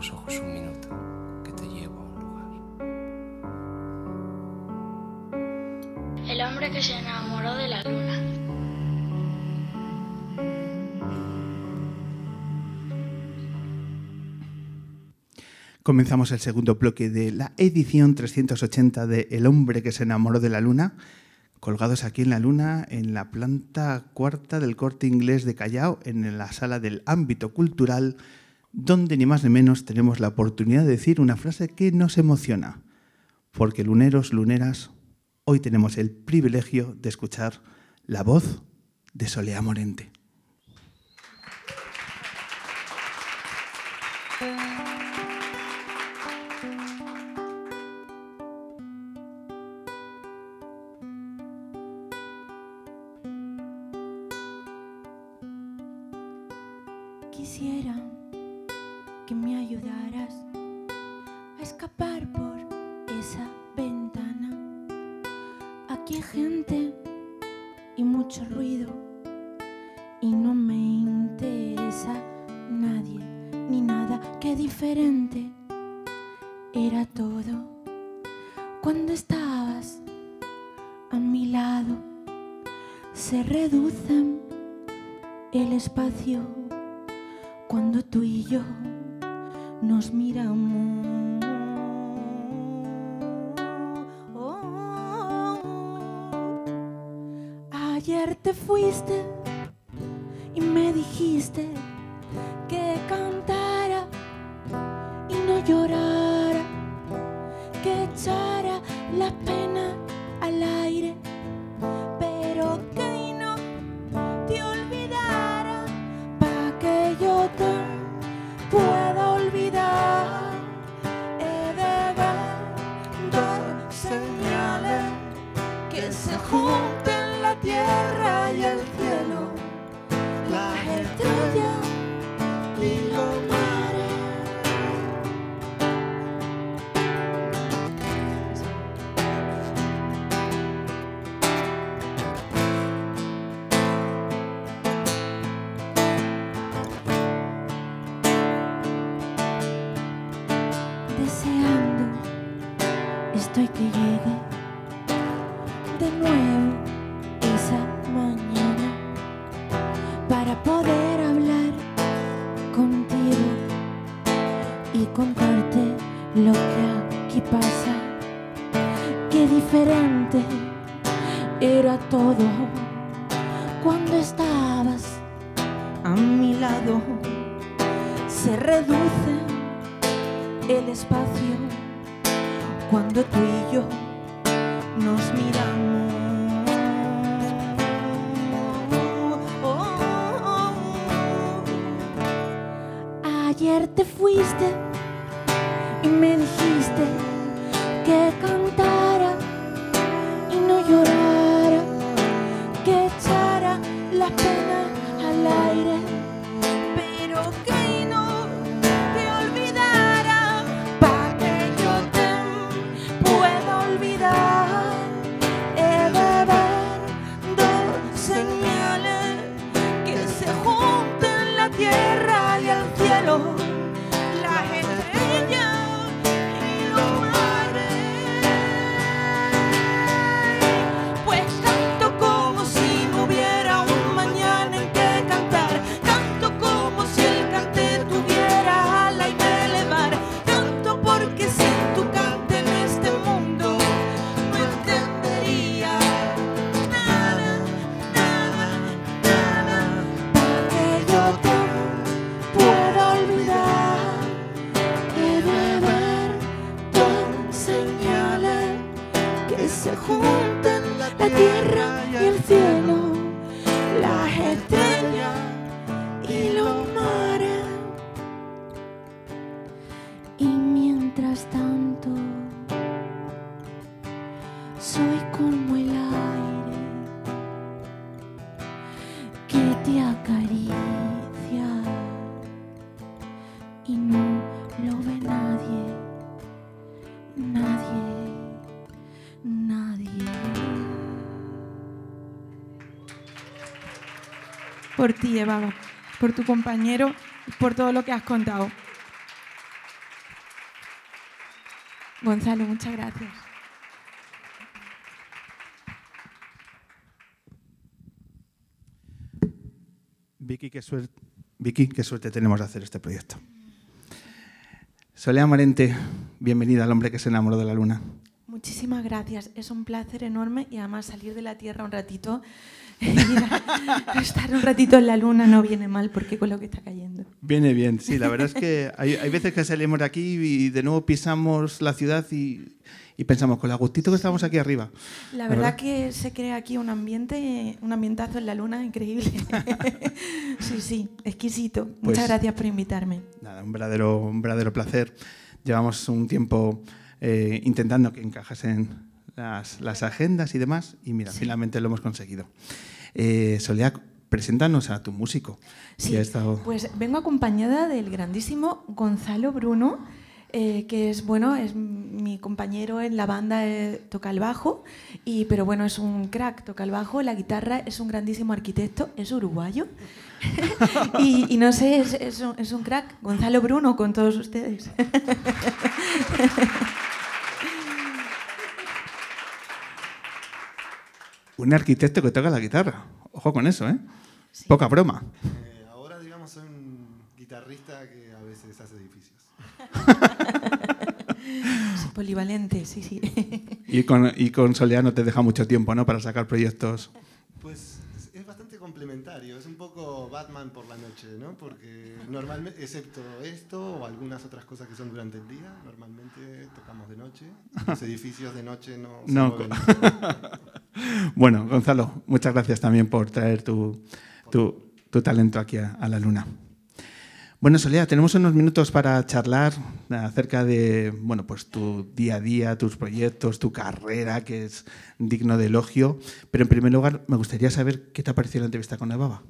los ojos un minuto, que te llevo a un lugar. El hombre que se enamoró de la luna. Comenzamos el segundo bloque de la edición 380 de El hombre que se enamoró de la luna, colgados aquí en la luna, en la planta cuarta del corte inglés de Callao, en la sala del ámbito cultural, donde ni más ni menos tenemos la oportunidad de decir una frase que nos emociona. Porque luneros, luneras, hoy tenemos el privilegio de escuchar la voz de Solea Morente. se reducen el espacio cuando tú y yo nos miramos. Ayer te fuiste y me dijiste que cantara y no llorara, que echara la pena contarte lo que aquí pasa. Qué diferente era todo cuando estabas a mi lado. Se reduce el espacio cuando tú y yo nos miramos. Oh, oh, oh, Ayer te fuiste por ti, Eva, por tu compañero, por todo lo que has contado. Gonzalo, muchas gracias. Vicky, qué suerte, Vicky, qué suerte tenemos de hacer este proyecto. Soledad Morente, bienvenida al hombre que se enamoró de la luna. Muchísimas gracias. Es un placer enorme y además salir de la Tierra un ratito, estar un ratito en la Luna no viene mal porque con lo que está cayendo. Viene bien, sí. La verdad es que hay, hay veces que salimos de aquí y de nuevo pisamos la ciudad y, y pensamos, con el agustito que estamos aquí arriba. La verdad, que se crea aquí un ambiente, un ambientazo en la luna increíble. sí, sí, exquisito. Pues Muchas gracias por invitarme. Nada, un verdadero, un verdadero placer. Llevamos un tiempo eh, intentando que encajasen las, las, agendas y demás, y mira, Sí. finalmente lo hemos conseguido. Eh, Soledad, preséntanos a tu músico. Sí, que ha estado- pues vengo acompañada del grandísimo Gonzalo Bruno, eh, que es bueno, es mi compañero en la banda, eh, toca el bajo, y, pero bueno, es un crack, toca el bajo, la guitarra, es un grandísimo arquitecto, es uruguayo. y, y no sé, es, es un, es un crack, Gonzalo Bruno con todos ustedes. Un arquitecto que toca la guitarra. Ojo con eso, ¿eh? Poca broma. Eh, ahora, digamos, soy un guitarrista que a veces hace edificios. Es polivalente, sí, sí. Y con, y con Soledad no te deja mucho tiempo, ¿no? Para sacar proyectos. Pues es- bastante complementario, es un poco Batman por la noche, ¿no? Porque normalmente, excepto esto o algunas otras cosas que son durante el día, normalmente tocamos de noche. Los edificios de noche no se No, mueven. Bueno, Gonzalo, muchas gracias también por traer tu, tu- talento aquí a, la luna. Bueno, Soledad, tenemos unos minutos para charlar acerca de bueno, pues tu día a día, tus proyectos, tu carrera, que es digno de elogio. Pero en primer lugar, me gustaría saber qué te ha parecido la entrevista con Evaba.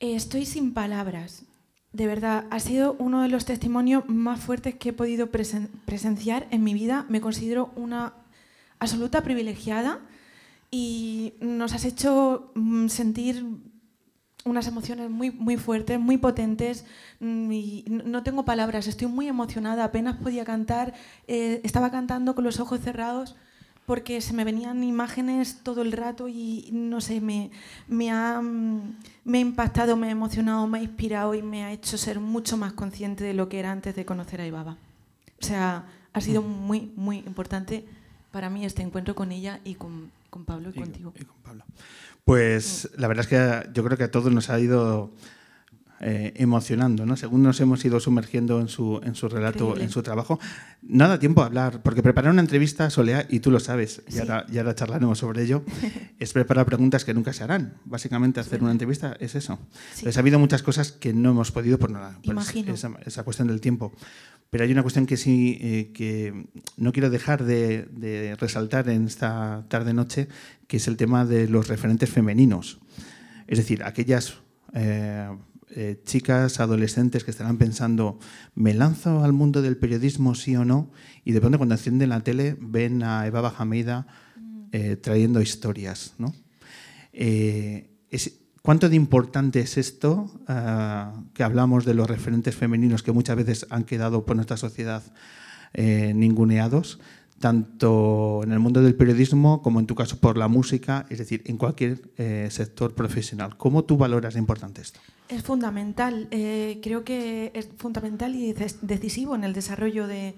Eh, Estoy sin palabras. De verdad, ha sido uno de los testimonios más fuertes que he podido presen- presenciar en mi vida. Me considero una absoluta privilegiada y nos has hecho mm, sentir unas emociones muy, muy fuertes, muy potentes mm, y no tengo palabras, estoy muy emocionada, apenas podía cantar, eh, estaba cantando con los ojos cerrados porque se me venían imágenes todo el rato y no sé, me, me, ha, mm, me ha impactado, me ha emocionado, me ha inspirado y me ha hecho ser mucho más consciente de lo que era antes de conocer a Ibaba. O sea, ha sido muy, muy importante para mí este encuentro con ella y con, con Pablo y, Y- contigo. y con Pablo. Pues la verdad es que yo creo que a todos nos ha ido eh, emocionando, ¿no? Según nos hemos ido sumergiendo en su, en su relato, Increíble. en su trabajo. No da tiempo a hablar, porque preparar una entrevista, Soleá, y tú lo sabes, y Sí. ahora, y ahora charlaremos sobre ello, es preparar preguntas que nunca se harán. Básicamente hacer una entrevista es eso. Sí. Entonces ha habido muchas cosas que no hemos podido por nada. por Imagino. esa, esa cuestión del tiempo. Pero hay una cuestión que sí eh, que no quiero dejar de, de resaltar en esta tarde-noche, que es el tema de los referentes femeninos. Es decir, aquellas eh, eh, chicas, adolescentes que estarán pensando, ¿me lanzo al mundo del periodismo sí o no? Y de pronto cuando encienden la tele ven a Eva Bajameida eh, trayendo historias. ¿no? Eh, ¿Cuánto de importante es esto ah, que hablamos de los referentes femeninos que muchas veces han quedado por nuestra sociedad ninguneados, tanto en el mundo del periodismo como en tu caso por la música, es decir, en cualquier eh, sector profesional? ¿Cómo tú valoras importante esto? Es fundamental, eh, creo que es fundamental y decis- decisivo en el desarrollo de,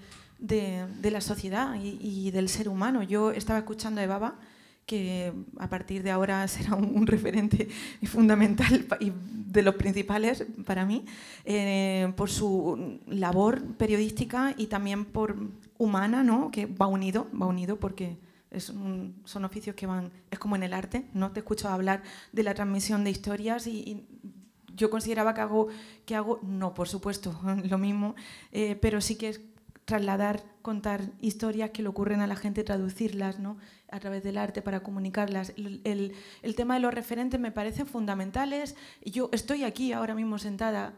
la sociedad y, del ser humano. Yo estaba escuchando a Evaba, que a partir de ahora será un, un referente fundamental y de los principales para mí, eh, por su labor periodística y también por humana, ¿no? que va unido, va unido porque son oficios que van, es como en el arte, ¿no? Te escucho hablar de la transmisión de historias y, yo consideraba que hago, que hago, no, por supuesto, lo mismo, eh, pero sí que es trasladar, contar historias que le ocurren a la gente, traducirlas ¿no? a través del arte para comunicarlas. El, el- tema de los referentes me parecen fundamentales. Yo estoy aquí ahora mismo sentada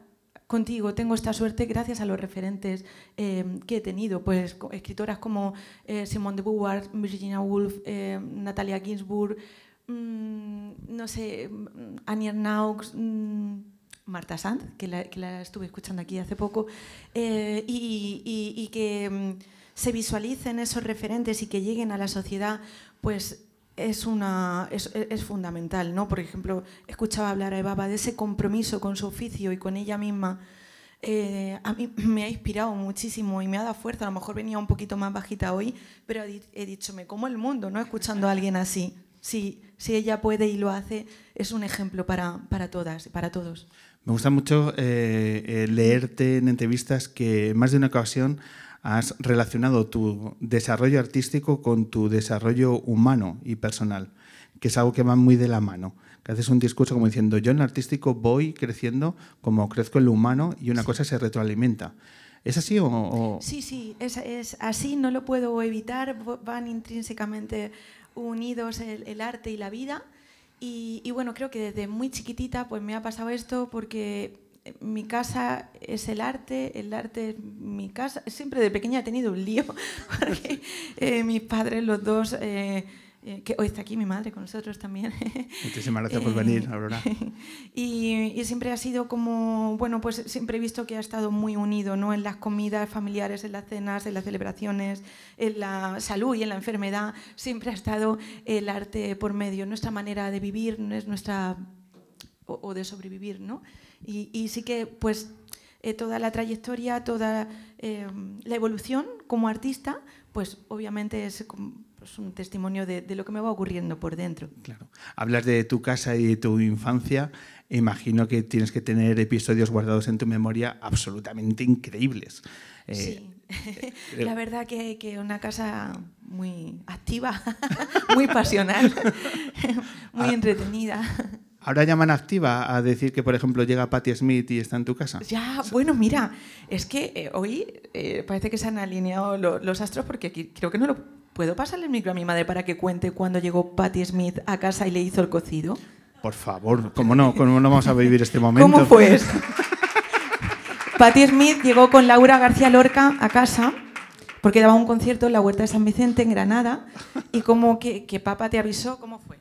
contigo, tengo esta suerte gracias a los referentes eh, que he tenido, pues escritoras como eh, Simone de Beauvoir, Virginia Woolf, eh, Natalia Ginsburg, mm, no sé, mm, Annie Ernaux, mm, Marta Sanz, que la, estuve escuchando aquí hace poco, y que mm, se visualicen esos referentes y que lleguen a la sociedad, pues es, una, es, fundamental. ¿no? Por ejemplo, escuchaba hablar a Eva de ese compromiso con su oficio y con ella misma. Eh, a mí me ha inspirado muchísimo y me ha dado fuerza. A lo mejor venía un poquito más bajita hoy, pero he dicho, me como el mundo, ¿no? Escuchando a alguien así. Si, si ella puede y lo hace, es un ejemplo para, para todas y para todos. Me gusta mucho eh, eh, leerte en entrevistas que más de una ocasión has relacionado tu desarrollo artístico con tu desarrollo humano y personal, que es algo que va muy de la mano. Que haces un discurso como diciendo, yo en el artístico voy creciendo como crezco en lo humano y una cosa se retroalimenta. ¿Es así o...? Sí, sí, es, es, así, no lo puedo evitar, van intrínsecamente unidos el, el arte y la vida. Y, y, bueno, creo que desde muy chiquitita pues me ha pasado esto porque mi casa es el arte, el arte es mi casa. Siempre de pequeña he tenido un lío, porque eh, mis padres, los dos, eh, eh, que hoy está aquí mi madre con nosotros también. Muchísimas gracias por venir, Aurora. Y, y, siempre ha sido como, bueno, pues siempre he visto que ha estado muy unido, ¿no? En las comidas familiares, en las cenas, en las celebraciones, en la salud y en la enfermedad, siempre ha estado el arte por medio, nuestra manera de vivir, es nuestra o, o de sobrevivir, ¿no? Y, y sí que, pues, eh, toda la trayectoria, toda eh, la evolución como artista, pues obviamente es pues, un testimonio de, de, lo que me va ocurriendo por dentro. Claro. Hablas de tu casa y de tu infancia. Imagino que tienes que tener episodios guardados en tu memoria absolutamente increíbles. Eh, sí. La verdad que, que una casa muy activa, muy pasional, muy ah. entretenida. Ahora llaman activa a decir que, por ejemplo, llega Patti Smith y está en tu casa. Ya, bueno, mira, es que eh, hoy eh, parece que se han alineado lo, los astros porque aquí, creo que no lo puedo pasarle el micro a mi madre para que cuente cuando llegó Patti Smith a casa y le hizo el cocido. Por favor, ¿cómo no? ¿Cómo no vamos a vivir este momento? ¿Cómo fue eso? Patti Smith llegó con Laura García Lorca a casa porque daba un concierto en la Huerta de San Vicente en Granada y como que, que papá te avisó, ¿cómo fue?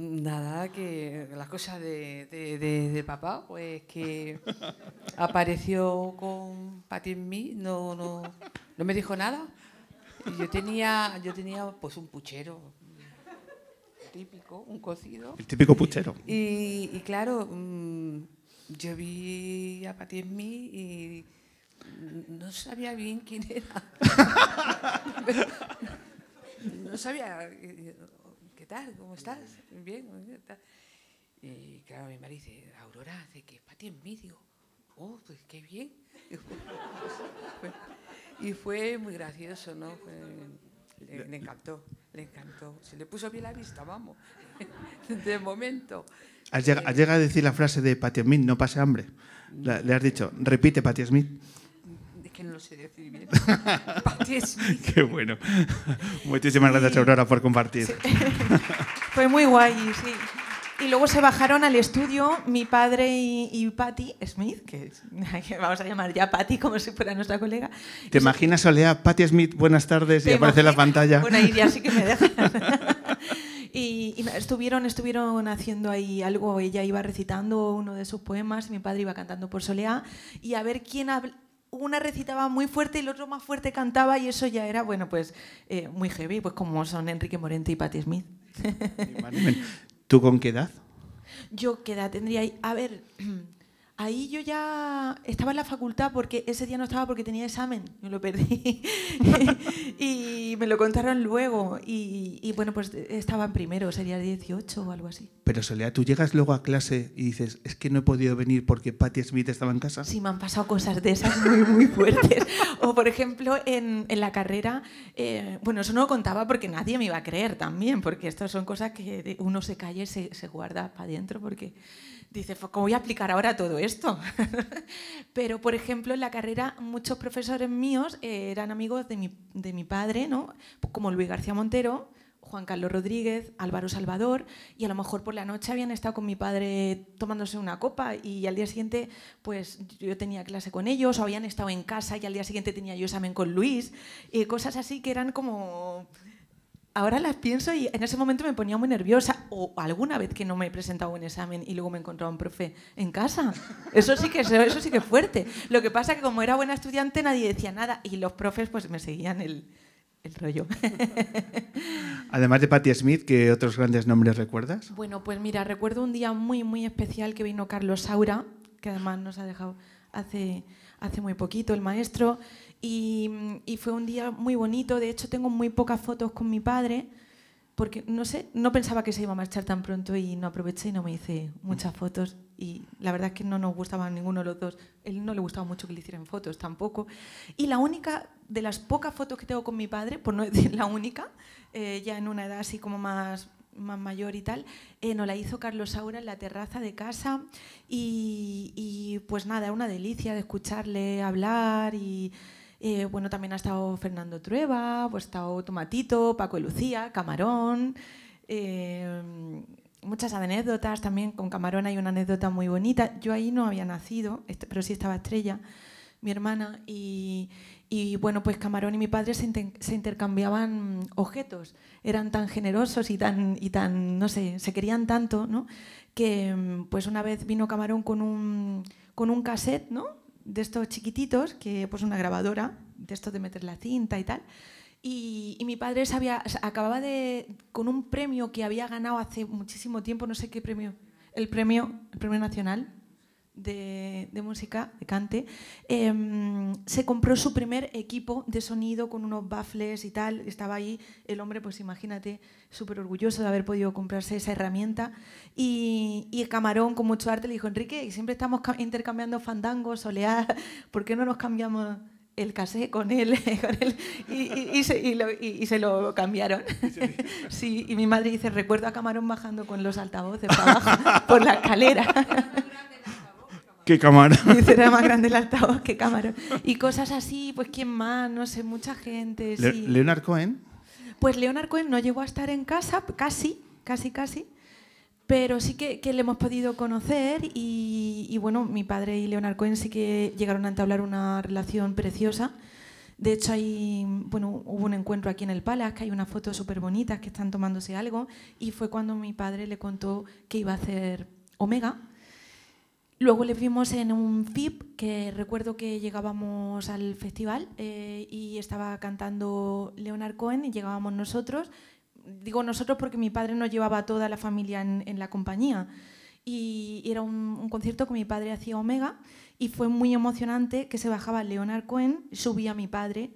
Nada, que las cosas de, de, de, de, papá, pues que apareció con Patti en mí, no, no, no me dijo nada. Y yo tenía, yo tenía pues un puchero típico, un cocido. El típico puchero. Y, y claro, mmm, yo vi a Patti en mí y no sabía bien quién era. no sabía eh, tal? ¿Cómo estás? Bien. Y claro, mi marido dice, Aurora, hace que es para ti en mí. Digo, oh, pues qué bien. y fue muy gracioso, ¿no? Fue, le, le, encantó, le encantó. Se le puso bien la vista, vamos. de momento. ¿Has llegado, ¿Has llegado a decir la frase de Patti Smith, no pase hambre? Le has dicho, repite Patti Smith que no lo sé decir bien. Qué bueno. Muchísimas sí. gracias, Aurora, por compartir. Sí. Fue muy guay, sí. Y luego se bajaron al estudio mi padre y, y Patti Smith, que vamos a llamar ya Patti como si fuera nuestra colega. ¿Te y imaginas, Olea, Patti Smith, buenas tardes, y aparece en la pantalla? Bueno, ahí ya sí que me dejas. y, y, estuvieron, estuvieron haciendo ahí algo, ella iba recitando uno de sus poemas, mi padre iba cantando por Soleá, y a ver quién una recitaba muy fuerte y el otro más fuerte cantaba y eso ya era, bueno, pues eh, muy heavy, pues como son Enrique Morente y Patti Smith. ¿Tú con qué edad? Yo qué edad tendría. A ver, ahí yo ya estaba en la facultad porque ese día no estaba porque tenía examen, yo lo perdí. y me lo contaron luego y, y, bueno, pues estaba en primero, sería 18 o algo así. Pero Soledad, ¿tú llegas luego a clase y dices, es que no he podido venir porque Patti Smith estaba en casa? Sí, me han pasado cosas de esas muy, muy fuertes. o por ejemplo, en, en la carrera, eh, bueno, eso no lo contaba porque nadie me iba a creer también, porque estas son cosas que uno se calle y se, se guarda para adentro porque dice, ¿cómo voy a aplicar ahora todo esto? Pero, por ejemplo, en la carrera muchos profesores míos eh, eran amigos de mi, de mi padre, ¿no? como Luis García Montero, Juan Carlos Rodríguez, Álvaro Salvador, y a lo mejor por la noche habían estado con mi padre tomándose una copa y al día siguiente pues yo tenía clase con ellos, o habían estado en casa y al día siguiente tenía yo examen con Luis, y cosas así que eran como ahora las pienso y en ese momento me ponía muy nerviosa. O alguna vez que no me he presentado un examen y luego me encontraba un profe en casa. Eso sí que es, eso sí que es fuerte. Lo que pasa es que como era buena estudiante nadie decía nada y los profes pues me seguían el, el rollo. Además de Patti Smith, ¿qué otros grandes nombres recuerdas? Bueno, pues mira, recuerdo un día muy, muy especial que vino Carlos Saura, que además nos ha dejado hace, hace muy poquito, el maestro, y, y fue un día muy bonito. De hecho, tengo muy pocas fotos con mi padre, porque no sé, no pensaba que se iba a marchar tan pronto y no aproveché y no me hice muchas fotos. Y la verdad es que no nos gustaban ninguno de los dos. Él no le gustaba mucho que le hicieran fotos tampoco. Y la única, de las pocas fotos que tengo con mi padre, por no decir la única, eh, ya en una edad así como más, más mayor y tal, eh, nos la hizo Carlos Saura en la terraza de casa. Y, pues nada, una delicia de escucharle hablar y. Eh, bueno, también ha estado Fernando Trueba, pues ha estado Tomatito, Paco y Lucía, Camarón. eh, muchas anécdotas también. Con Camarón hay una anécdota muy bonita. Yo ahí no había nacido, pero sí estaba Estrella, mi hermana. Y, y, bueno, pues Camarón y mi padre se, inter- se intercambiaban objetos. Eran tan generosos y tan, y tan, no sé, se querían tanto, ¿no? Que pues una vez vino Camarón con un, con un cassette, ¿no? de estos chiquititos, que pues una grabadora, de estos de meter la cinta y tal. Y, y mi padre sabía, acababa de, con un premio que había ganado hace muchísimo tiempo, no sé qué premio, el premio, el premio nacional de, música, de cante, em, se compró su primer equipo de sonido con unos baffles y tal. Estaba ahí el hombre, pues imagínate, súper orgulloso de haber podido comprarse esa herramienta. Y, y Camarón, con mucho arte, le dijo, Enrique, siempre estamos ca- intercambiando fandangos, soleá, ¿por qué no nos cambiamos el casé con él? Y, se, lo, cambiaron. Sí, y mi madre dice, recuerdo a Camarón bajando con los altavoces por la escalera. ¿Qué cámara? Dice, era más grande el altavoz que Camarón. Y cosas así, pues quién más, no sé, mucha gente. Le- sí. Leonard Cohen. Pues Leonard Cohen no llegó a estar en casa, casi, casi, casi, pero sí que, que le hemos podido conocer y, y, bueno, mi padre y Leonard Cohen sí que llegaron a entablar una relación preciosa. De hecho, hay, bueno, hubo un encuentro aquí en el Palace, que hay unas fotos súper bonitas que están tomándose algo y fue cuando mi padre le contó que iba a hacer Omega. Luego le vimos en un FIP, que recuerdo que llegábamos al festival eh, y estaba cantando Leonard Cohen y llegábamos nosotros. Digo nosotros porque mi padre nos llevaba a toda la familia en, en la compañía. Y era un, un concierto que mi padre hacía Omega y fue muy emocionante que se bajaba Leonard Cohen, subía mi padre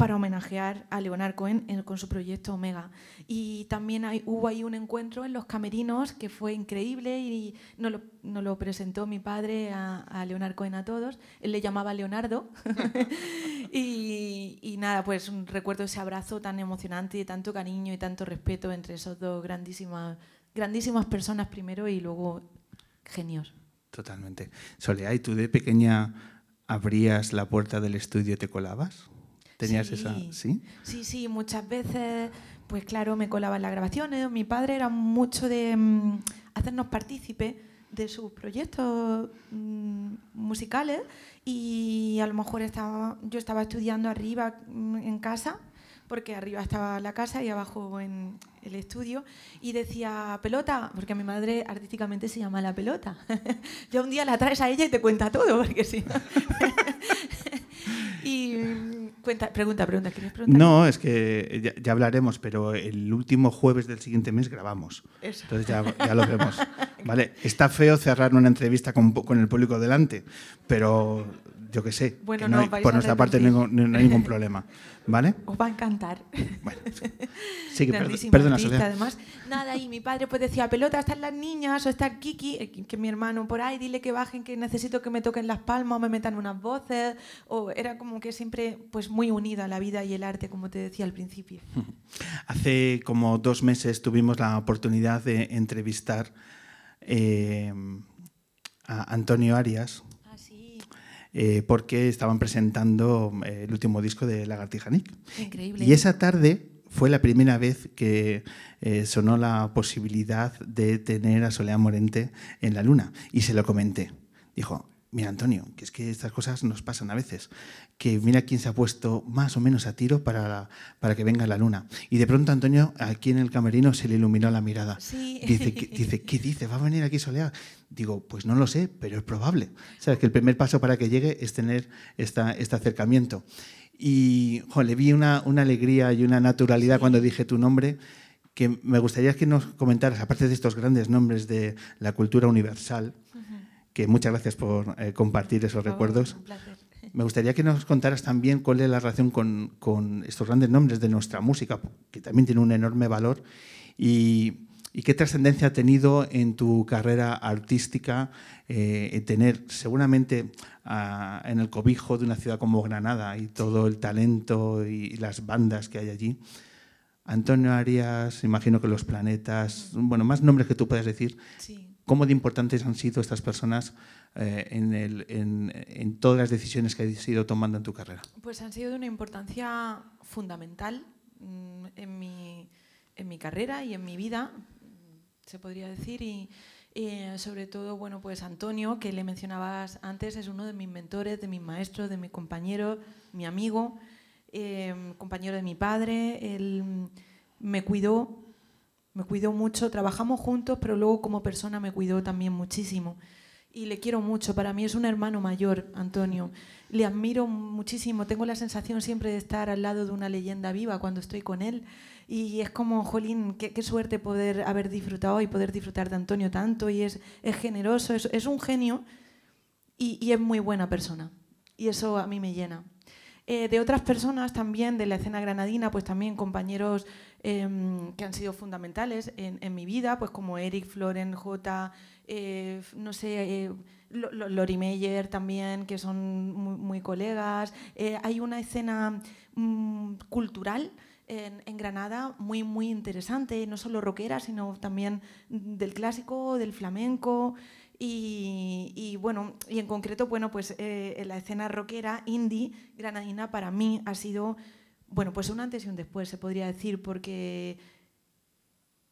para homenajear a Leonard Cohen en- con su proyecto Omega. Y también hay- hubo ahí un encuentro en los camerinos que fue increíble y nos lo, nos lo presentó mi padre a, a Leonard Cohen a todos. Él le llamaba Leonardo. y, y nada, pues recuerdo ese abrazo tan emocionante y tanto cariño y tanto respeto entre esos dos grandísimas, grandísimas personas primero y luego genios. Totalmente. Soledad, ¿y tú de pequeña abrías la puerta del estudio y te colabas? ¿Tenías Sí. esa...? ¿Sí? Sí, sí, muchas veces, pues claro, me colaba en las grabaciones. Mi padre era mucho de mm, hacernos partícipe de sus proyectos mm, musicales y a lo mejor estaba, yo estaba estudiando arriba mm, en casa, porque arriba estaba la casa y abajo en el estudio, y decía pelota, porque mi madre artísticamente se llama la pelota. ya un día la traes a ella y te cuenta todo, porque sí. y mm, cuenta, pregunta, pregunta, ¿quieres preguntar? No, es que ya, ya hablaremos, pero el último jueves del siguiente mes grabamos. Eso. Entonces ya, ya lo vemos. Vale, está feo cerrar una entrevista con, con el público delante, pero yo qué sé, Bueno, que no, no hay- por nuestra parte no, hay ningún- no hay ningún problema. ¿Vale? Os va a encantar. Bueno, sí. Que per- perdona, artista, además. Nada, y mi padre pues decía, pelota, están las niñas, o está el Kiki, eh, que mi hermano por ahí, dile que bajen, que necesito que me toquen las palmas o me metan unas voces. O era como que siempre pues muy unida la vida y el arte, como te decía al principio. Hace como dos meses tuvimos la oportunidad de entrevistar eh, a Antonio Arias eh, porque estaban presentando eh, el último disco de Lagartija Nick. increíble. Y esa tarde fue la primera vez que eh, sonó la posibilidad de tener a Soledad Morente en la luna. Y se lo comenté. Dijo, mira Antonio, que es que estas cosas nos pasan a veces, que mira quién se ha puesto más o menos a tiro para, para que venga la luna. Y de pronto Antonio, aquí en el camerino, se le iluminó la mirada. Sí. Dice, ¿qué, dice, ¿qué dice? ¿Va a venir aquí soleado? Digo, pues no lo sé, pero es probable. O sea, que el primer paso para que llegue es tener esta, este acercamiento. Y jo, le vi una, una alegría y una naturalidad cuando dije tu nombre que me gustaría que nos comentaras, aparte de estos grandes nombres de la cultura universal, que muchas gracias por eh, compartir esos Por favor, recuerdos. un placer. Me gustaría que nos contaras también cuál es la relación con, con estos grandes nombres de nuestra música, que también tiene un enorme valor, y, y qué trascendencia ha tenido en tu carrera artística eh, en tener seguramente ah, en el cobijo de una ciudad como Granada y todo el talento y las bandas que hay allí. Antonio Arias, imagino que los planetas, bueno, más nombres que tú puedas decir, Sí. ¿Cómo de importantes han sido estas personas eh, en, el- en- en todas las decisiones que has ido tomando en tu carrera? Pues han sido de una importancia fundamental mm, en mi, en mi carrera y en mi vida, se podría decir. Y eh, sobre todo, bueno, pues Antonio, que le mencionabas antes, es uno de mis mentores, de mis maestros, de mis compañeros, mi amigo, eh, compañero de mi padre. Él me cuidó, me cuidó mucho. Trabajamos juntos, pero luego como persona me cuidó también muchísimo. Y le quiero mucho. Para mí es un hermano mayor, Antonio. Le admiro muchísimo. Tengo la sensación siempre de estar al lado de una leyenda viva cuando estoy con él. Y es como, jolín, qué, suerte poder haber disfrutado y poder disfrutar de Antonio tanto. Y es, es generoso, es, un genio y es muy buena persona. Y eso a mí me llena. Eh, de otras personas también de la escena granadina, pues también compañeros em, que han sido fundamentales en, mi vida, pues como Eric, Floren, J, eh, no sé, eh, Lo- Lo- Lori Meyer también, que son muy, colegas. Hay una escena mm, cultural en, en Granada muy, muy interesante, no solo rockera, sino también del clásico, del flamenco. Y, bueno, y en concreto, bueno, pues eh, en la escena rockera indie granadina para mí ha sido, bueno, pues un antes y un después, se podría decir, porque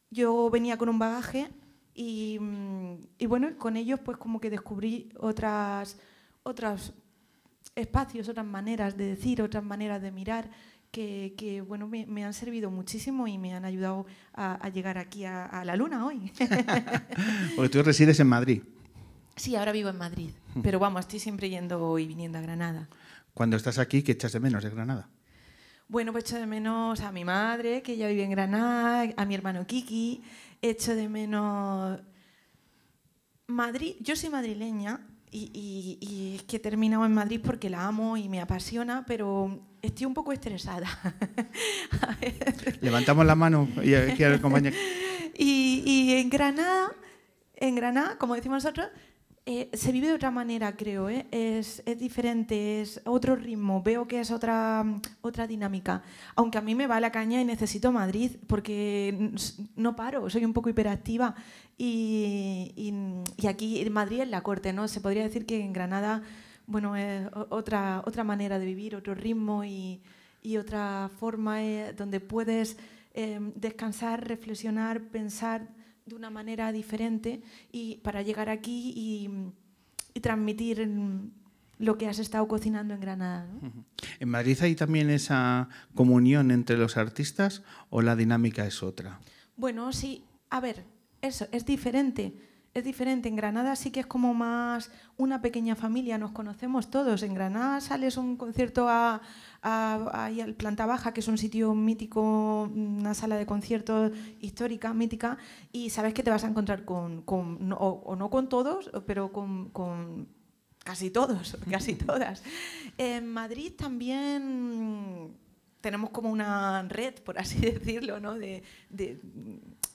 yo venía con un bagaje y, mm, bueno, con ellos pues como que descubrí otras, otros espacios, otras maneras de decir, otras maneras de mirar que, bueno, me, han servido muchísimo y me han ayudado a, a llegar aquí a, a la luna hoy. Porque tú resides en Madrid. Sí, ahora vivo en Madrid, pero vamos, estoy siempre yendo y viniendo a Granada. Cuando estás aquí, ¿qué echas de menos de Granada? Bueno, pues echo de menos a mi madre, que ya vive en Granada, a mi hermano Kiki, echo de menos Madrid. Yo soy madrileña y, y- y es que he terminado en Madrid porque la amo y me apasiona, pero estoy un poco estresada. A ver. Levantamos la mano y al compañero. Y, y en Granada, en Granada, como decimos nosotros, eh, se vive de otra manera, creo. ¿eh? Es, diferente, es otro ritmo. Veo que es otra, otra dinámica. Aunque a mí me va la caña y necesito Madrid porque no paro, soy un poco hiperactiva. Y, aquí en Madrid es la corte, ¿no? Se podría decir que en Granada, bueno, es otra, otra manera de vivir, otro ritmo y, otra forma eh, donde puedes descansar, reflexionar, pensar de una manera diferente y para llegar aquí y, y transmitir lo que has estado cocinando en Granada. ¿no? ¿En Madrid hay también esa comunión entre los artistas o la dinámica es otra? Bueno, sí, a ver, eso, es diferente. Es diferente. En Granada sí que es como más una pequeña familia, nos conocemos todos. En Granada sales un concierto a, a- Planta Baja, que es un sitio mítico, una sala de conciertos histórica, mítica, y sabes que te vas a encontrar con, o, no con todos, pero con, casi todos, casi todas. En Madrid también tenemos como una red, por así decirlo, ¿no?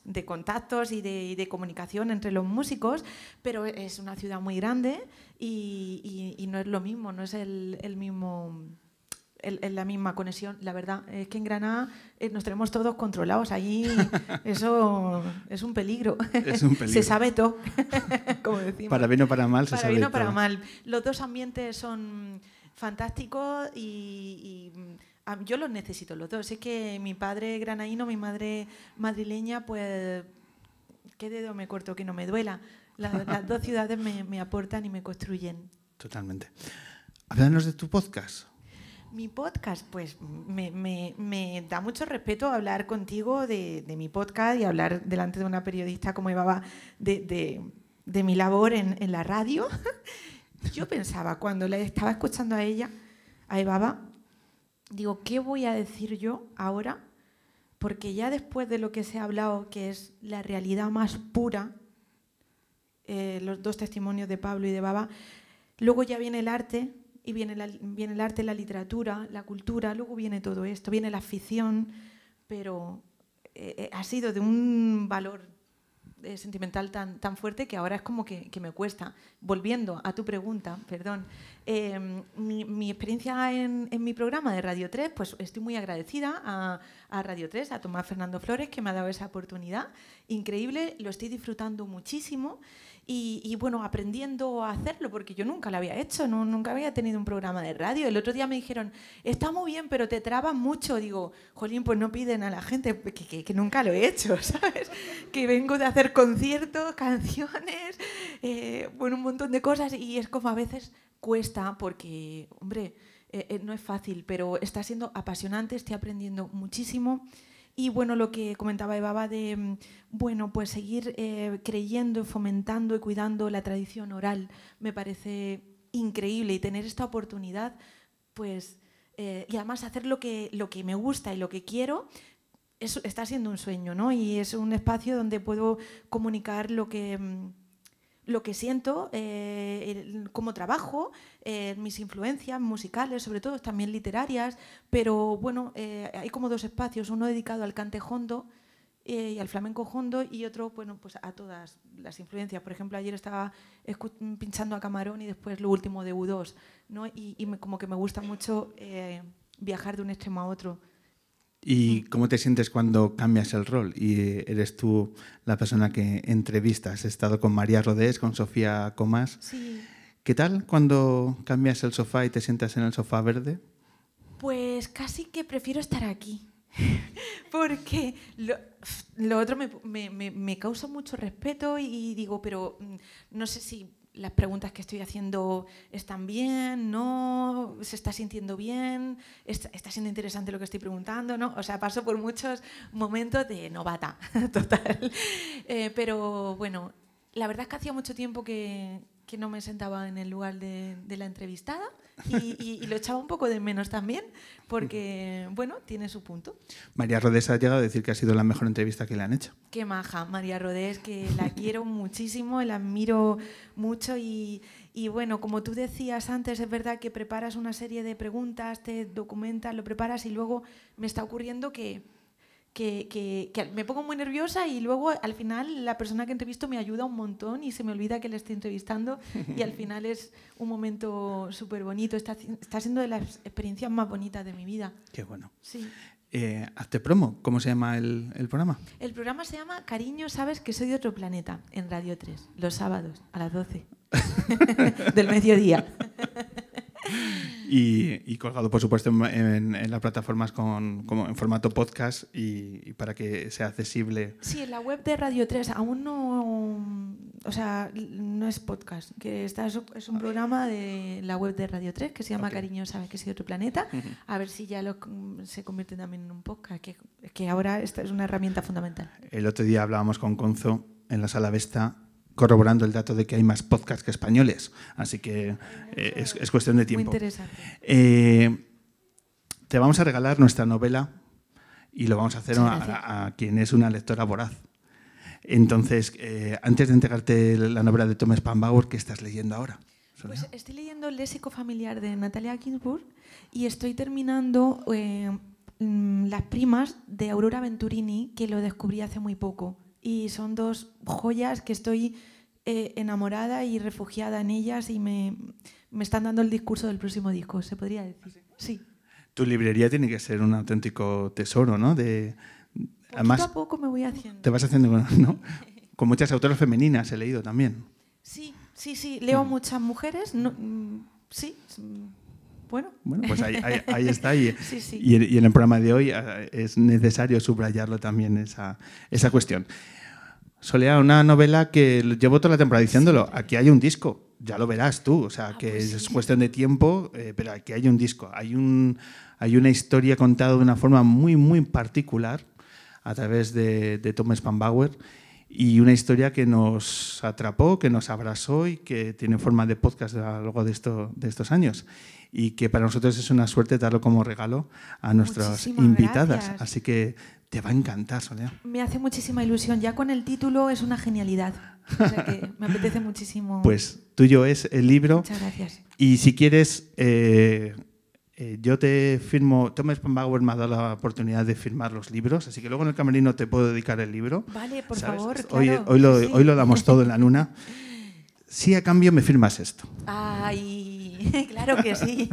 De contactos y de, y de comunicación entre los músicos, pero es una ciudad muy grande y, y- y no es lo mismo, no es el, el mismo el- el- la misma conexión. La verdad es que en Granada eh, nos tenemos todos controlados. Allí eso es un peligro. Es un Se peligro. sabe todo, como decimos. Para bien o para mal se Para sabe bien o para mal. Los dos ambientes son fantásticos y, yo los necesito los dos. Es que mi padre granaíno, mi madre madrileña, pues qué dedo me corto que no me duela. La- las dos ciudades me, me aportan y me construyen. Totalmente. Háblanos de tu podcast. Mi podcast, pues me, me- me da mucho respeto hablar contigo de, de mi podcast y hablar delante de una periodista como Eva de, de- de mi labor en, en la radio. Yo pensaba, cuando le estaba escuchando a ella, a Eva, digo, ¿qué voy a decir yo ahora? Porque ya después de lo que se ha hablado, que es la realidad más pura, eh, los dos testimonios de Pablo y de Baba, luego ya viene el arte, y viene, viene el arte, la literatura, la cultura, luego viene todo esto, viene la ficción, pero eh, eh, ha sido de un valor eh, sentimental tan, tan fuerte que ahora es como que, me cuesta. Volviendo a tu pregunta, perdón, mi, mi experiencia en, en mi programa de Radio 3, pues estoy muy agradecida a, a Radio 3, a Tomás Fernando Flores, que me ha dado esa oportunidad. Increíble, lo estoy disfrutando muchísimo y, bueno, aprendiendo a hacerlo, porque yo nunca lo había hecho, no, nunca había tenido un programa de radio. El otro día me dijeron, está muy bien, pero te trabas mucho. Digo, jolín, pues no piden a la gente, que, que- que nunca lo he hecho, ¿sabes? Que vengo de hacer conciertos, canciones, eh, bueno, un montón de cosas y es como a veces cuesta porque, hombre, eh, eh, no es fácil, pero está siendo apasionante, estoy aprendiendo muchísimo. Y bueno, lo que comentaba Eva de, mm, bueno, pues seguir eh, creyendo, fomentando y cuidando la tradición oral me parece increíble y tener esta oportunidad, pues, eh, y además hacer lo que, lo que me gusta y lo que quiero, es- está siendo un sueño, ¿no? Y es un espacio donde puedo comunicar lo que, mm, lo que siento, eh, cómo trabajo, eh, mis influencias musicales, sobre todo también literarias, pero bueno, eh, hay como dos espacios, uno dedicado al cante hondo eh, y al flamenco hondo y otro, bueno, pues a todas las influencias. Por ejemplo, ayer estaba pinchando a Camarón y después lo último de U2, ¿no? Y, y me- como que me gusta mucho eh, viajar de un extremo a otro. ¿Y cómo te sientes cuando cambias el rol y eres tú la persona que entrevistas? Has estado con María Rodés, con Sofía Comas. Sí. ¿Qué tal cuando cambias el sofá y te sientas en el sofá verde? Pues casi que prefiero estar aquí. Porque lo, lo otro me, me- me- me causa mucho respeto y digo, pero mm, no sé si las preguntas que estoy haciendo están bien, no, se está sintiendo bien, está, siendo interesante lo que estoy preguntando, ¿no? O sea, paso por muchos momentos de novata, total. Eh, pero bueno, la verdad es que hacía mucho tiempo que, que no me sentaba en el lugar de, de la entrevistada y, y- y lo echaba un poco de menos también, porque, bueno, tiene su punto. María Rodés ha llegado a decir que ha sido la mejor entrevista que le han hecho. Qué maja, María Rodés, que la quiero muchísimo, la admiro mucho y, y bueno, como tú decías antes, es verdad que preparas una serie de preguntas, te documentas, lo preparas y luego me está ocurriendo que, que, que- que me pongo muy nerviosa y luego al final la persona que entrevisto me ayuda un montón y se me olvida que le estoy entrevistando y al final es un momento súper bonito, está, está siendo de las experiencias más bonitas de mi vida. Qué bueno. Sí. Eh, hazte promo. ¿Cómo se llama el, el programa? El programa se llama Cariño, sabes que soy de otro planeta, en Radio 3, los sábados a las 12 del mediodía. Y, y colgado, por supuesto, en, las plataformas con, como en formato podcast y, y para que sea accesible. Sí, en la web de Radio 3 aún no, o sea, no es podcast, que está, es un- programa de la web de Radio 3 que se llama Ok. Cariño, sabes que soy otro planeta. A ver si ya lo, se convierte también en un podcast, que, que ahora esta es una herramienta fundamental. El otro día hablábamos con Conzo en la sala Vesta corroborando el dato de que hay más podcasts que españoles. Así que eh, es, es cuestión de Muy tiempo. interesante. Eh, te vamos a regalar nuestra novela y lo vamos a hacer a, a quien es una lectora voraz. Entonces, eh, antes de entregarte la novela de Thomas Pambauer, ¿qué estás leyendo ahora? Sonia? Pues estoy leyendo El léxico familiar de Natalia Ginsburg y estoy terminando mm, Las primas de Aurora Venturini, que lo descubrí hace muy poco. Y son dos joyas que estoy eh, enamorada y refugiada en ellas y me, me están dando el discurso del próximo disco, se podría decir. Sí. Tu librería tiene que ser un auténtico tesoro, ¿no? De, Poquito además, a poco me voy haciendo. te vas haciendo con, ¿no? con muchas autoras femeninas, he leído también. Sí, sí, sí. Leo muchas mujeres. no- mm, sí. Bueno. Bueno, pues ahí, ahí- ahí está. Y, Sí, sí. y en el programa de hoy eh, es necesario subrayarlo también, esa, esa cuestión. Solea, una novela que llevo toda la temporada diciéndolo. Aquí hay un disco. ya lo verás tú, o sea, Ah, que pues es sí. cuestión de tiempo, eh, pero aquí hay un disco, hay, un, hay una historia contada de una forma muy, muy particular a través de, de Tom Spanbauer y una historia que nos atrapó, que nos abrazó y que tiene forma de podcast a lo largo de, esto, de estos años y que para nosotros es una suerte darlo como regalo a nuestras Muchísimas invitadas. gracias. Así que te va a encantar, Sonia. Me hace muchísima ilusión. Ya con el título es una genialidad. O sea que me apetece muchísimo. Pues tuyo es el libro. Muchas gracias. Y si quieres, eh, eh, yo te firmo. Thomas Spanbauer me ha dado la oportunidad de firmar los libros, así que luego en el camerino te puedo dedicar el libro. Vale, por ¿sabes? favor. Hoy, claro, hoy, lo, sí, sí. hoy lo damos todo en la luna. Si a cambio me firmas esto. Ay, claro que sí.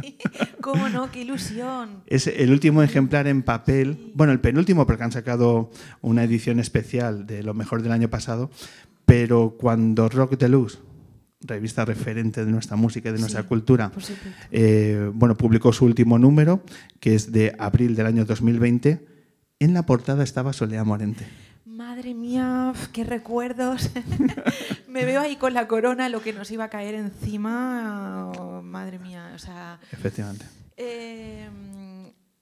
¿Cómo no? ¡Qué ilusión! Es el último ejemplar en papel, bueno, el penúltimo porque han sacado una edición especial de lo mejor del año pasado, pero cuando Rock Deluxe, revista referente de nuestra música y de nuestra Sí, cultura, eh, bueno, publicó su último número, que es de abril del año 2020, en la portada estaba Soledad Morente. Madre mía, qué recuerdos. Me veo ahí con la corona, lo que nos iba a caer encima. oh, madre mía, o sea. Efectivamente. eh,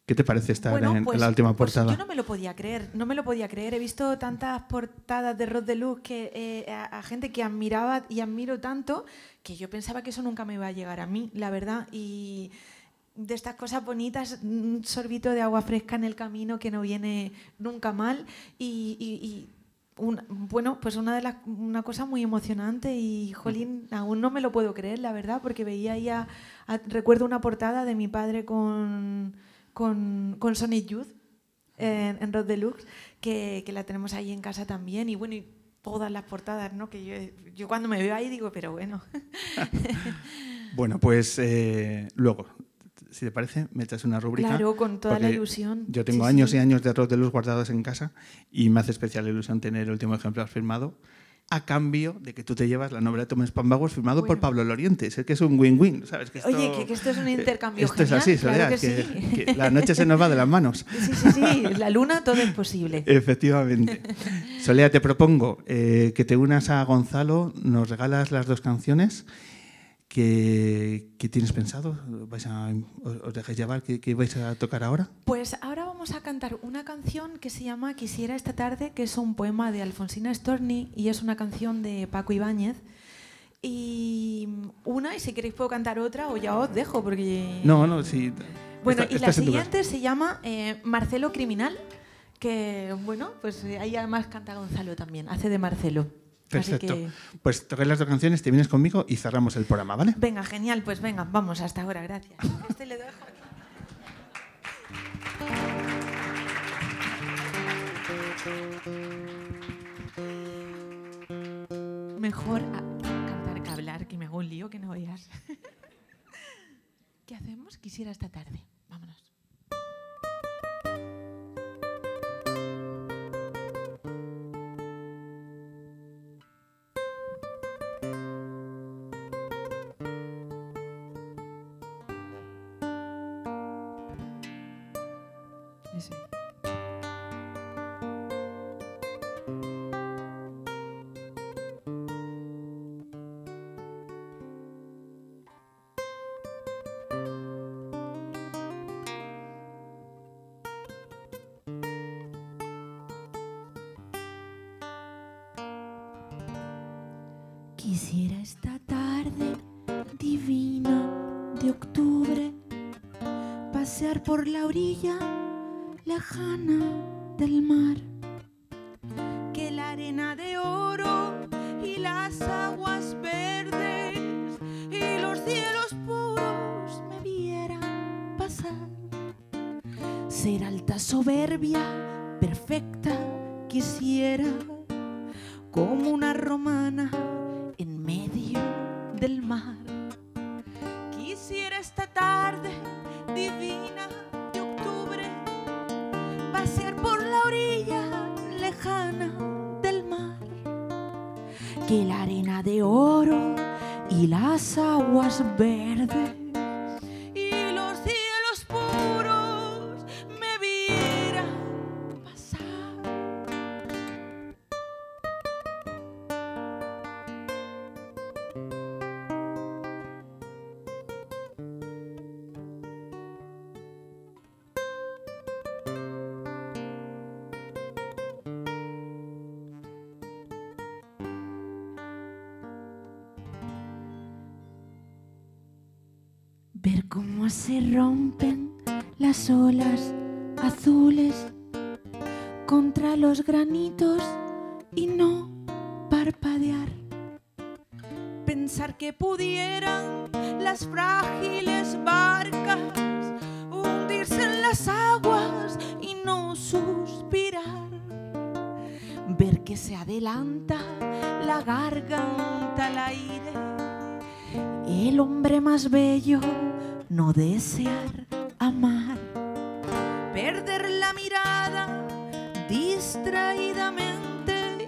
¿Qué te parece estar bueno, en, pues- la última pues portada? yo no me lo podía creer, no me lo podía creer. He visto tantas portadas de Rod Deluxe que eh, a, a gente que admiraba y admiro tanto que yo pensaba que eso nunca me iba a llegar a mí, la verdad. Y de estas cosas bonitas, un sorbito de agua fresca en el camino que no viene nunca mal y, y- y un- bueno, pues una de las una cosa muy emocionante y jolín, aún no me lo puedo creer, la verdad, porque veía ahí a- a- recuerdo una portada de mi padre con con, con Sonic Youth en, en Rod Deluxe, que, que la tenemos ahí en casa también y bueno, y todas las portadas, ¿no? Que yo, yo cuando me veo ahí digo, pero bueno. Bueno, pues eh, luego, si te parece, me echas una rúbrica. Claro, con toda la ilusión. Yo tengo Sí, años sí. y años de arroz de luz guardados en casa y me hace especial ilusión tener el último ejemplar firmado a cambio de que tú te llevas la novela de Thomas Pambagos firmado por Bueno. Pablo Loriente. Es que es un win-win, ¿sabes? Que esto- Oye, que- que esto es un intercambio Esto es genial, así, claro que, sí. que la noche se nos va de las manos. Sí, sí, sí, la luna todo es posible. Efectivamente. Solea, te propongo eh, que te unas a Gonzalo, nos regalas las dos canciones que, que tienes pensado. ¿Vais a, os, dejáis llevar? ¿Qué, qué vais a tocar ahora? Pues ahora vamos a cantar una canción que se llama Quisiera esta tarde, que es un poema de Alfonsina Storni y es una canción de Paco Ibáñez. Y una, y si queréis puedo cantar otra o ya os dejo, porque... No, no, sí. Bueno, esta- y la siguiente se llama eh, Marcelo Criminal, que bueno, pues eh, ahí además canta Gonzalo también, hace de Marcelo. Perfecto. que, Pues toquéis las dos canciones, te vienes conmigo y cerramos el programa, ¿vale? venga, genial, pues venga, vamos, hasta ahora, gracias. Este le dejo aquí. Mejor cantar que hablar, que me hago un lío que no veas. ¿Qué hacemos? Quisiera esta tarde. Vámonos. Quisiera esta tarde divina de octubre pasear por la orilla lejana del Ver cómo se rompen las olas azules contra los granitos y no parpadear. Pensar que pudieran las frágiles barcas hundirse en las aguas y no suspirar. Ver que se adelanta la garganta al aire. El hombre más bello no desear amar. Perder la mirada distraídamente.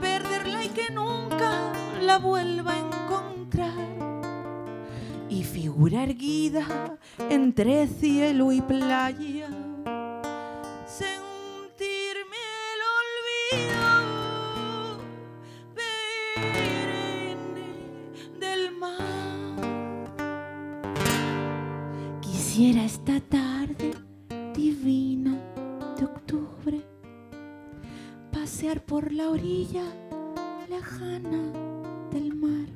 Perderla y que nunca la vuelva a encontrar. Y figura erguida entre cielo y playa. Octubre pasear por la orilla lejana del mar.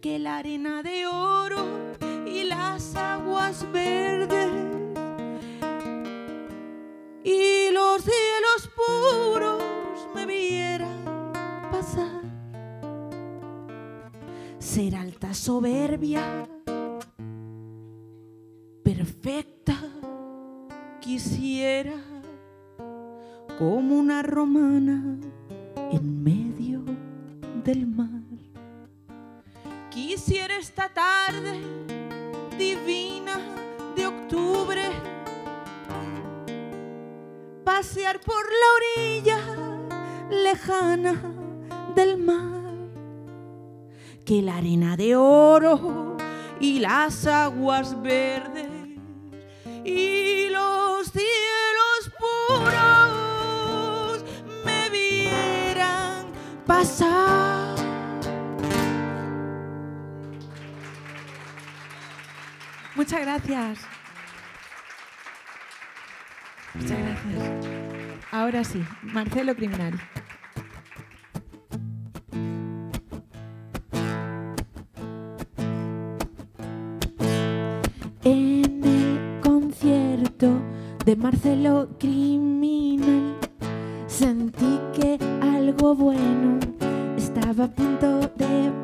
Que la arena de oro y las aguas verdes y los cielos puros me vieran pasar. Ser alta soberbia, como una romana en medio del mar. Quisiera esta tarde divina de octubre pasear por la orilla lejana del mar, que la arena de oro y las aguas verdes y los Muchas gracias. Muchas gracias. Ahora sí, Marcelo Criminal. En el concierto de Marcelo Criminal sentí que algo bueno estaba a punto de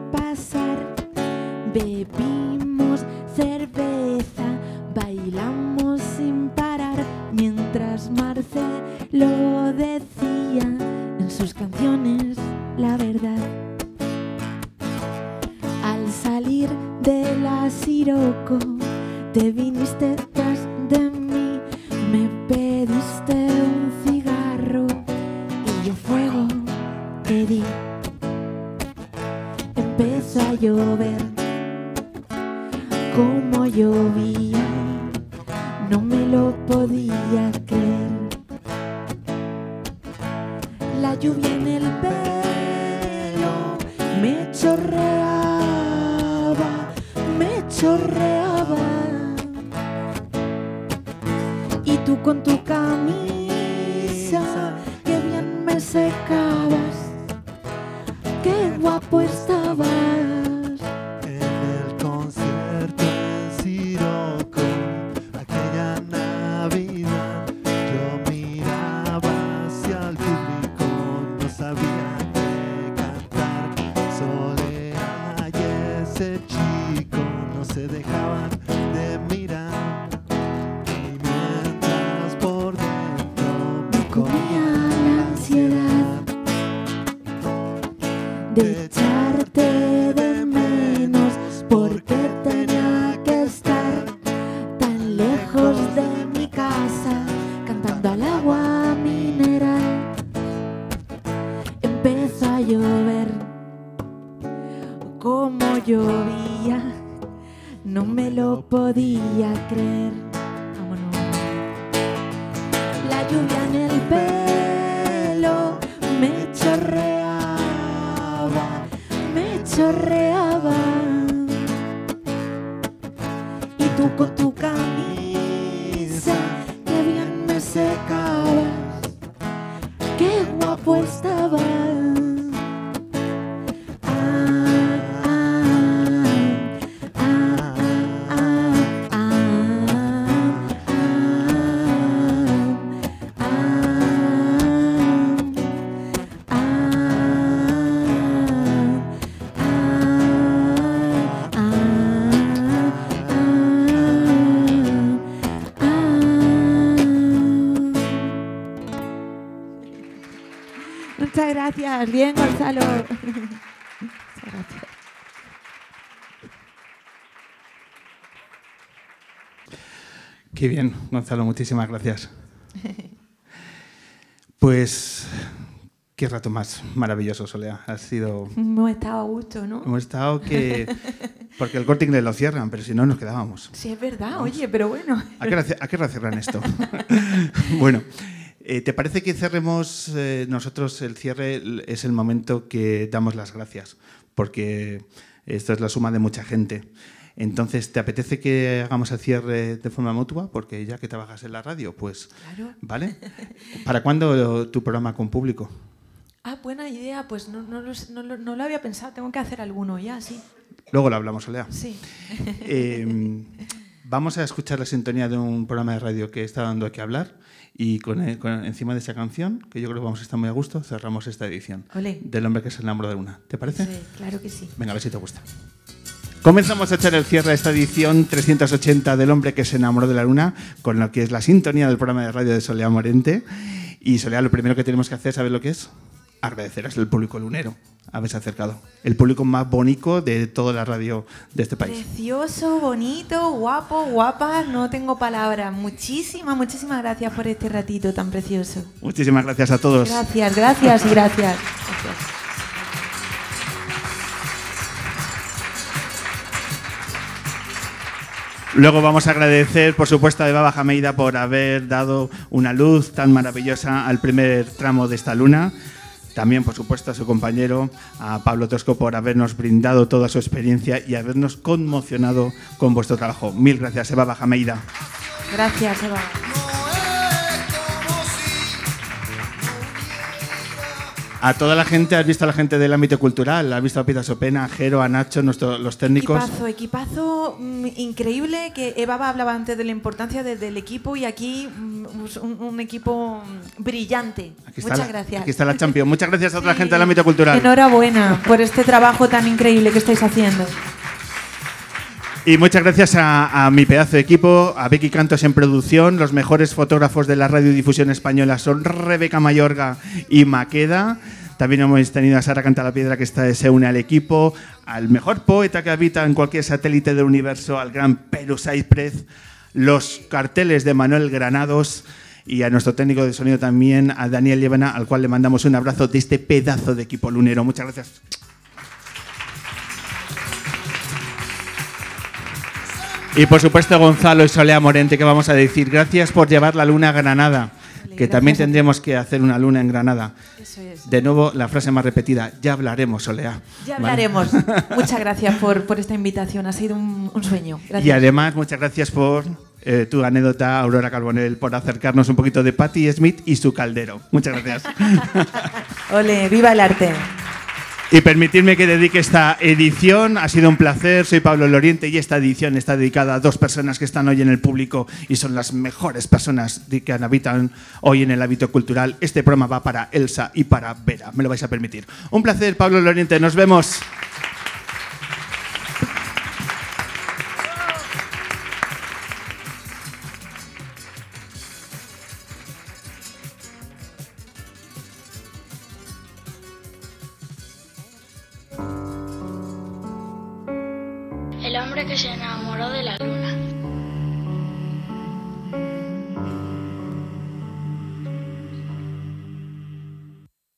gracias. Bien, Gonzalo. Muchas gracias. Qué bien, Gonzalo, muchísimas gracias. Pues qué rato más maravilloso, Solea. Ha sido. Hemos estado a gusto, ¿no? Hemos estado que. Porque el corte inglés lo cierran, pero si no, nos quedábamos. Sí, es verdad, oye, pero bueno. ¿A qué hora, ce- a qué hora cierran esto? bueno, eh, ¿te parece que cerremos eh, nosotros el cierre? Es el momento que damos las gracias, porque esto es la suma de mucha gente. Entonces, ¿te apetece que hagamos el cierre de forma mutua? Porque ya que trabajas en la radio, pues. Claro. ¿Vale? ¿Para cuándo tu programa con público? Ah, buena idea, pues no, no, no no lo había pensado, tengo que hacer alguno ya, sí. Luego lo hablamos, Olea. Sí. Eh, vamos a escuchar la sintonía de un programa de radio que está dando que hablar y con, eh, con- encima de esa canción, que yo creo que vamos a estar muy a gusto, cerramos esta edición Olé. del hombre que se enamoró de una. ¿Te parece? Sí, claro que sí. Venga, a ver si te gusta. Comenzamos a echar el cierre a esta edición 380 del hombre que se enamoró de la luna, con lo que es la sintonía del programa de radio de Soleá Morente. Y Soleá, lo primero que tenemos que hacer, ¿sabes lo que es? Agradecer al público lunero haberse acercado. El público más bonito de toda la radio de este país. Precioso, bonito, guapo, guapa, no tengo palabras. Muchísimas, muchísimas gracias por este ratito tan precioso. Muchísimas gracias a todos. Gracias, gracias y gracias. Gracias. Luego vamos a agradecer, por supuesto, a Eva Bajameida por haber dado una luz tan maravillosa al primer tramo de esta luna. También, por supuesto, a su compañero, a Pablo Tosco, por habernos brindado toda su experiencia y habernos conmocionado con vuestro trabajo. Mil gracias, Eva Bajameida. Gracias, Eva. A toda la gente, has visto a la gente del ámbito cultural, has visto a Pita Sopena, a Jero, a Nacho, nuestro- los técnicos. Equipazo, equipazo mm, increíble que Eva hablaba antes de la importancia de- del equipo y aquí mm, un, un equipo mm, brillante. Aquí Muchas la, gracias. Aquí está la Champion. Muchas gracias a otra Sí. gente del ámbito cultural. Enhorabuena por este trabajo tan increíble que estáis haciendo. Y muchas gracias a, mi pedazo de equipo, a Becky Cantos en producción. Los mejores fotógrafos de la radiodifusión española son Rebeca Mayorga y Maqueda. También hemos tenido a Sara Cantalapiedra que está, se une al equipo, al mejor poeta que habita en cualquier satélite del universo, al gran Perú Saipres, los carteles de Manuel Granados y a nuestro técnico de sonido también, a Daniel Llévena, al cual le mandamos un abrazo de este pedazo de equipo lunero. Muchas gracias. Y por supuesto Gonzalo y Solea Morente, que vamos a decir, gracias por llevar la luna a Granada, Vale, que también tendremos que hacer una luna en Granada. Eso es. De nuevo, la frase más repetida, ya hablaremos, Solea. Ya ¿Vale? hablaremos. Muchas gracias por, por esta invitación. Ha sido un, un sueño. Gracias. Y además, muchas gracias por eh, tu anécdota, Aurora Carbonell, por acercarnos un poquito de Patti Smith y su caldero. Muchas gracias. Ole, viva el arte. Y permitirme que dedique esta edición. Ha sido un placer. Soy Pablo Loriente y esta edición está dedicada a dos personas que están hoy en el público y son las mejores personas que habitan hoy en el hábito cultural. Este programa va para Elsa y para Vera. Me lo vais a permitir. Un placer, Pablo Loriente. Nos vemos.